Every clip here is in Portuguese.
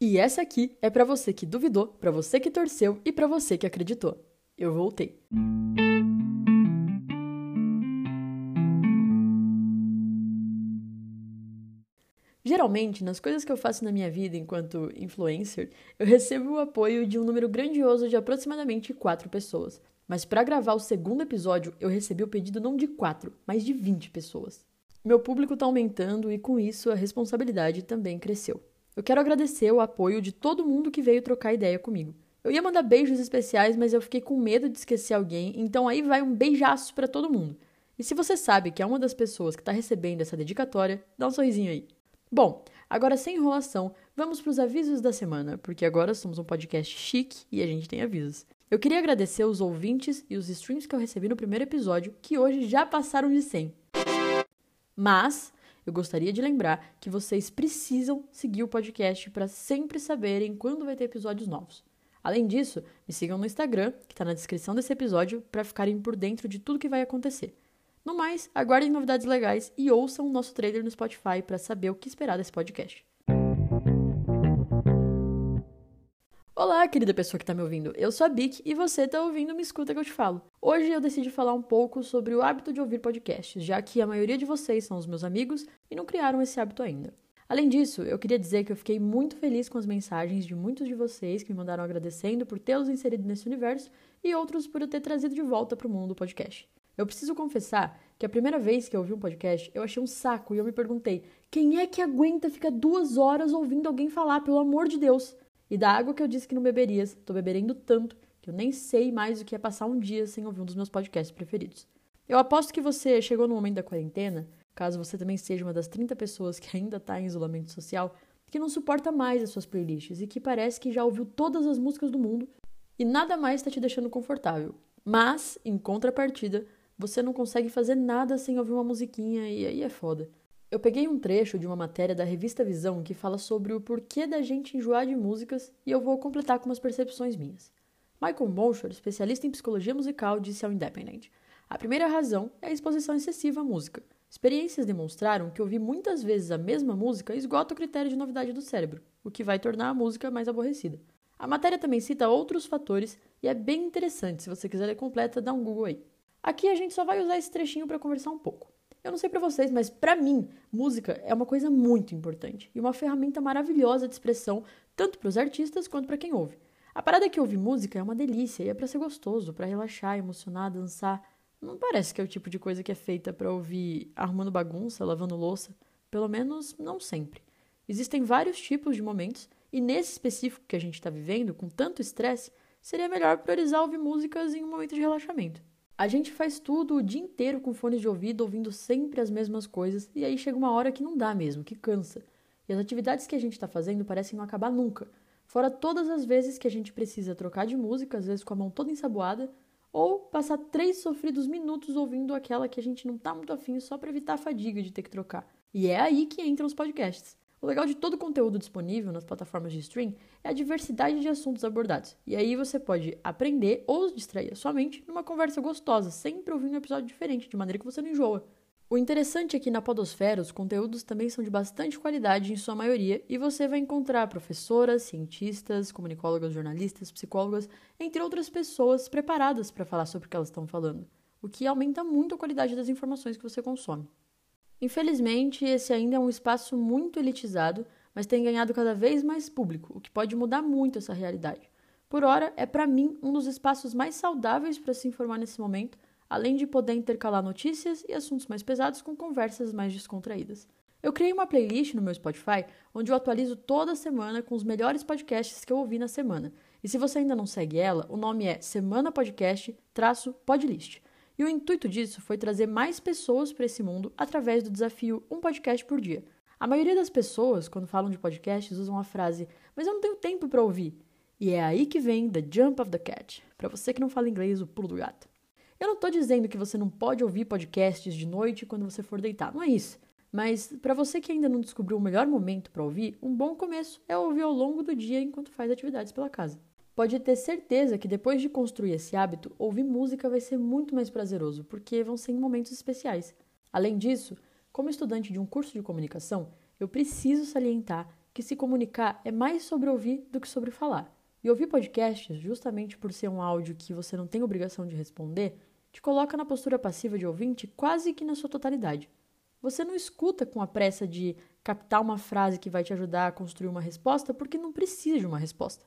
E essa aqui é para você que duvidou, para você que torceu e para você que acreditou. Eu voltei. Geralmente, nas coisas que eu faço na minha vida enquanto influencer, eu recebo o apoio de um número grandioso de aproximadamente quatro pessoas. Mas para gravar o segundo episódio, eu recebi o pedido não de quatro, mas de 20 pessoas. Meu público está aumentando e com isso a responsabilidade também cresceu. Eu quero agradecer o apoio de todo mundo que veio trocar ideia comigo. Eu ia mandar beijos especiais, mas eu fiquei com medo de esquecer alguém, então aí vai um beijaço para todo mundo. E se você sabe que é uma das pessoas que está recebendo essa dedicatória, dá um sorrisinho aí. Bom, agora sem enrolação, vamos para os avisos da semana, porque agora somos um podcast chique e a gente tem avisos. Eu queria agradecer os ouvintes e os streams que eu recebi no primeiro episódio, que hoje já passaram de 100. Mas eu gostaria de lembrar que vocês precisam seguir o podcast para sempre saberem quando vai ter episódios novos. Além disso, me sigam no Instagram, que está na descrição desse episódio, para ficarem por dentro de tudo que vai acontecer. No mais, aguardem novidades legais e ouçam o nosso trailer no Spotify para saber o que esperar desse podcast. Olá, querida pessoa que está me ouvindo. Eu sou a Bic e você está ouvindo Me Escuta que eu te falo. Hoje eu decidi falar um pouco sobre o hábito de ouvir podcasts, já que a maioria de vocês são os meus amigos e não criaram esse hábito ainda. Além disso, eu queria dizer que eu fiquei muito feliz com as mensagens de muitos de vocês que me mandaram agradecendo por tê-los inserido nesse universo e outros por eu ter trazido de volta para o mundo do podcast. Eu preciso confessar que a primeira vez que eu ouvi um podcast, eu achei um saco e eu me perguntei: quem é que aguenta ficar duas horas ouvindo alguém falar, pelo amor de Deus? E da água que eu disse que não beberias, tô beberendo tanto que eu nem sei mais o que é passar um dia sem ouvir um dos meus podcasts preferidos. Eu aposto que você chegou no momento da quarentena, caso você também seja uma das 30 pessoas que ainda está em isolamento social, que não suporta mais as suas playlists e que parece que já ouviu todas as músicas do mundo e nada mais está te deixando confortável. Mas, em contrapartida, você não consegue fazer nada sem ouvir uma musiquinha e aí é foda. Eu peguei um trecho de uma matéria da revista Visão que fala sobre o porquê da gente enjoar de músicas e eu vou completar com umas percepções minhas. Michael Monshore, especialista em psicologia musical, disse ao Independent: A primeira razão é a exposição excessiva à música. Experiências demonstraram que ouvir muitas vezes a mesma música esgota o critério de novidade do cérebro, o que vai tornar a música mais aborrecida. A matéria também cita outros fatores e é bem interessante, se você quiser ler completa, dá um Google aí. Aqui a gente só vai usar esse trechinho para conversar um pouco. Eu não sei para vocês, mas para mim, música é uma coisa muito importante e uma ferramenta maravilhosa de expressão, tanto para os artistas quanto para quem ouve. A parada que ouvir música é uma delícia e é para ser gostoso, para relaxar, emocionar, dançar. Não parece que é o tipo de coisa que é feita para ouvir arrumando bagunça, lavando louça, pelo menos não sempre. Existem vários tipos de momentos e nesse específico que a gente está vivendo, com tanto estresse, seria melhor priorizar ouvir músicas em um momento de relaxamento. A gente faz tudo o dia inteiro com fones de ouvido, ouvindo sempre as mesmas coisas, e aí chega uma hora que não dá mesmo, que cansa. E as atividades que a gente está fazendo parecem não acabar nunca. Fora todas as vezes que a gente precisa trocar de música, às vezes com a mão toda ensaboada, ou passar três sofridos minutos ouvindo aquela que a gente não tá muito afim só para evitar a fadiga de ter que trocar. E é aí que entram os podcasts. O legal de todo o conteúdo disponível nas plataformas de stream é a diversidade de assuntos abordados. E aí você pode aprender ou distrair a sua mente numa conversa gostosa, sempre ouvindo um episódio diferente, de maneira que você não enjoa. O interessante é que na Podosfera os conteúdos também são de bastante qualidade em sua maioria e você vai encontrar professoras, cientistas, comunicólogas, jornalistas, psicólogas, entre outras pessoas preparadas para falar sobre o que elas estão falando, o que aumenta muito a qualidade das informações que você consome. Infelizmente, esse ainda é um espaço muito elitizado, mas tem ganhado cada vez mais público, o que pode mudar muito essa realidade. Por ora, é para mim um dos espaços mais saudáveis para se informar nesse momento, além de poder intercalar notícias e assuntos mais pesados com conversas mais descontraídas. Eu criei uma playlist no meu Spotify onde eu atualizo toda semana com os melhores podcasts que eu ouvi na semana. E se você ainda não segue ela, o nome é Semana Podcast-Podlist. E o intuito disso foi trazer mais pessoas para esse mundo através do desafio Um Podcast por Dia. A maioria das pessoas, quando falam de podcasts, usam a frase Mas eu não tenho tempo para ouvir. E é aí que vem The Jump of the Cat. Para você que não fala inglês, o pulo do gato. Eu não estou dizendo que você não pode ouvir podcasts de noite quando você for deitar, não é isso. Mas para você que ainda não descobriu o melhor momento para ouvir, um bom começo é ouvir ao longo do dia enquanto faz atividades pela casa pode ter certeza que depois de construir esse hábito, ouvir música vai ser muito mais prazeroso, porque vão ser em momentos especiais. Além disso, como estudante de um curso de comunicação, eu preciso salientar que se comunicar é mais sobre ouvir do que sobre falar. E ouvir podcasts, justamente por ser um áudio que você não tem obrigação de responder, te coloca na postura passiva de ouvinte quase que na sua totalidade. Você não escuta com a pressa de captar uma frase que vai te ajudar a construir uma resposta porque não precisa de uma resposta.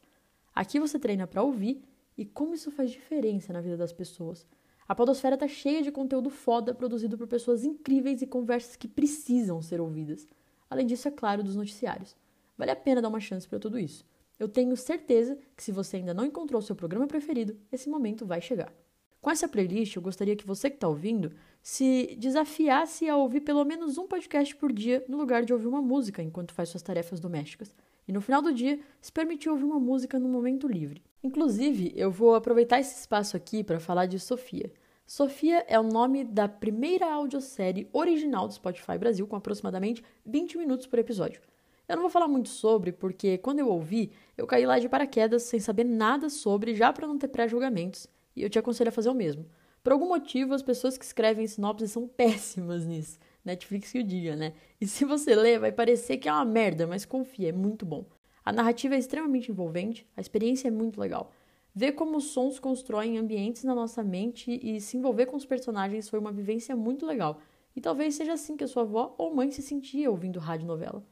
Aqui você treina para ouvir e como isso faz diferença na vida das pessoas. A Podosfera tá cheia de conteúdo foda produzido por pessoas incríveis e conversas que precisam ser ouvidas. Além disso, é claro, dos noticiários. Vale a pena dar uma chance para tudo isso. Eu tenho certeza que se você ainda não encontrou seu programa preferido, esse momento vai chegar. Com essa playlist, eu gostaria que você que está ouvindo se desafiasse a ouvir pelo menos um podcast por dia no lugar de ouvir uma música enquanto faz suas tarefas domésticas. E no final do dia, se permitir ouvir uma música no momento livre. Inclusive, eu vou aproveitar esse espaço aqui para falar de Sofia. Sofia é o nome da primeira audiosérie original do Spotify Brasil, com aproximadamente 20 minutos por episódio. Eu não vou falar muito sobre, porque quando eu ouvi, eu caí lá de paraquedas sem saber nada sobre, já para não ter pré-julgamentos, e eu te aconselho a fazer o mesmo. Por algum motivo, as pessoas que escrevem sinopses são péssimas nisso. Netflix que o diga, né? E se você ler, vai parecer que é uma merda, mas confia, é muito bom. A narrativa é extremamente envolvente, a experiência é muito legal. Ver como os sons constroem ambientes na nossa mente e se envolver com os personagens foi uma vivência muito legal. E talvez seja assim que a sua avó ou mãe se sentia ouvindo rádio novela.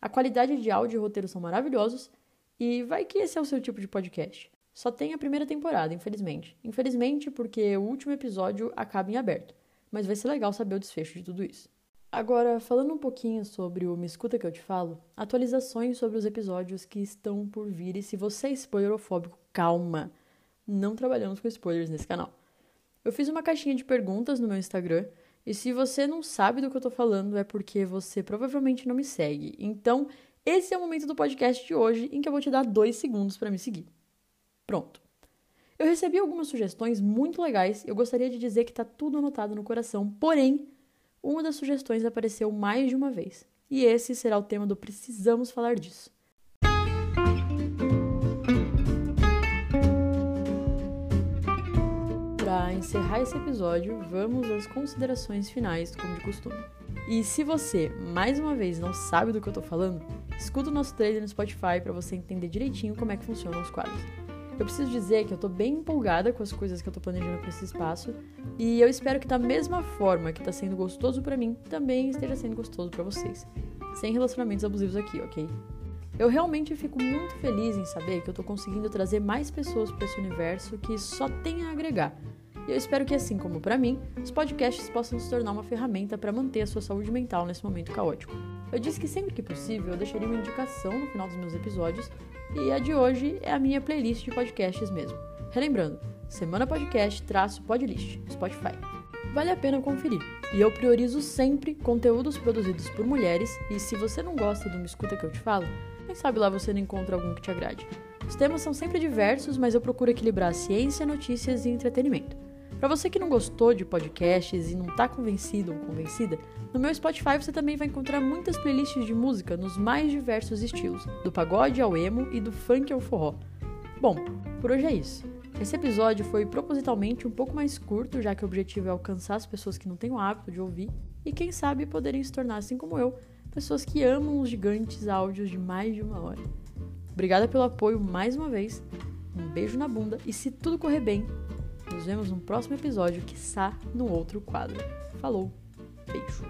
A qualidade de áudio e roteiro são maravilhosos e vai que esse é o seu tipo de podcast. Só tem a primeira temporada, infelizmente. Infelizmente, porque o último episódio acaba em aberto. Mas vai ser legal saber o desfecho de tudo isso. Agora, falando um pouquinho sobre o Me Escuta que eu te falo, atualizações sobre os episódios que estão por vir. E se você é spoilerofóbico, calma! Não trabalhamos com spoilers nesse canal. Eu fiz uma caixinha de perguntas no meu Instagram e se você não sabe do que eu tô falando, é porque você provavelmente não me segue. Então, esse é o momento do podcast de hoje em que eu vou te dar dois segundos para me seguir. Pronto. Eu recebi algumas sugestões muito legais eu gostaria de dizer que tá tudo anotado no coração, porém, uma das sugestões apareceu mais de uma vez. E esse será o tema do Precisamos Falar Disso. Para encerrar esse episódio, vamos às considerações finais, como de costume. E se você, mais uma vez, não sabe do que eu tô falando, escuta o nosso trailer no Spotify para você entender direitinho como é que funcionam os quadros. Eu preciso dizer que eu tô bem empolgada com as coisas que eu tô planejando para esse espaço, e eu espero que da mesma forma que tá sendo gostoso para mim, também esteja sendo gostoso para vocês. Sem relacionamentos abusivos aqui, ok? Eu realmente fico muito feliz em saber que eu tô conseguindo trazer mais pessoas para esse universo que só tem a agregar e eu espero que, assim como para mim, os podcasts possam se tornar uma ferramenta para manter a sua saúde mental nesse momento caótico. Eu disse que sempre que possível eu deixaria uma indicação no final dos meus episódios, e a de hoje é a minha playlist de podcasts mesmo. Relembrando, Semana Podcast traço Podlist, Spotify. Vale a pena conferir. E eu priorizo sempre conteúdos produzidos por mulheres, e se você não gosta do Me Escuta que eu te falo, quem sabe lá você não encontra algum que te agrade. Os temas são sempre diversos, mas eu procuro equilibrar ciência, notícias e entretenimento. Para você que não gostou de podcasts e não está convencido ou convencida, no meu Spotify você também vai encontrar muitas playlists de música nos mais diversos estilos, do pagode ao emo e do funk ao forró. Bom, por hoje é isso. Esse episódio foi propositalmente um pouco mais curto, já que o objetivo é alcançar as pessoas que não têm o hábito de ouvir e, quem sabe, poderem se tornar, assim como eu, pessoas que amam os gigantes áudios de mais de uma hora. Obrigada pelo apoio mais uma vez, um beijo na bunda e, se tudo correr bem, nos vemos no próximo episódio, quiçá no outro quadro. Falou, beijo.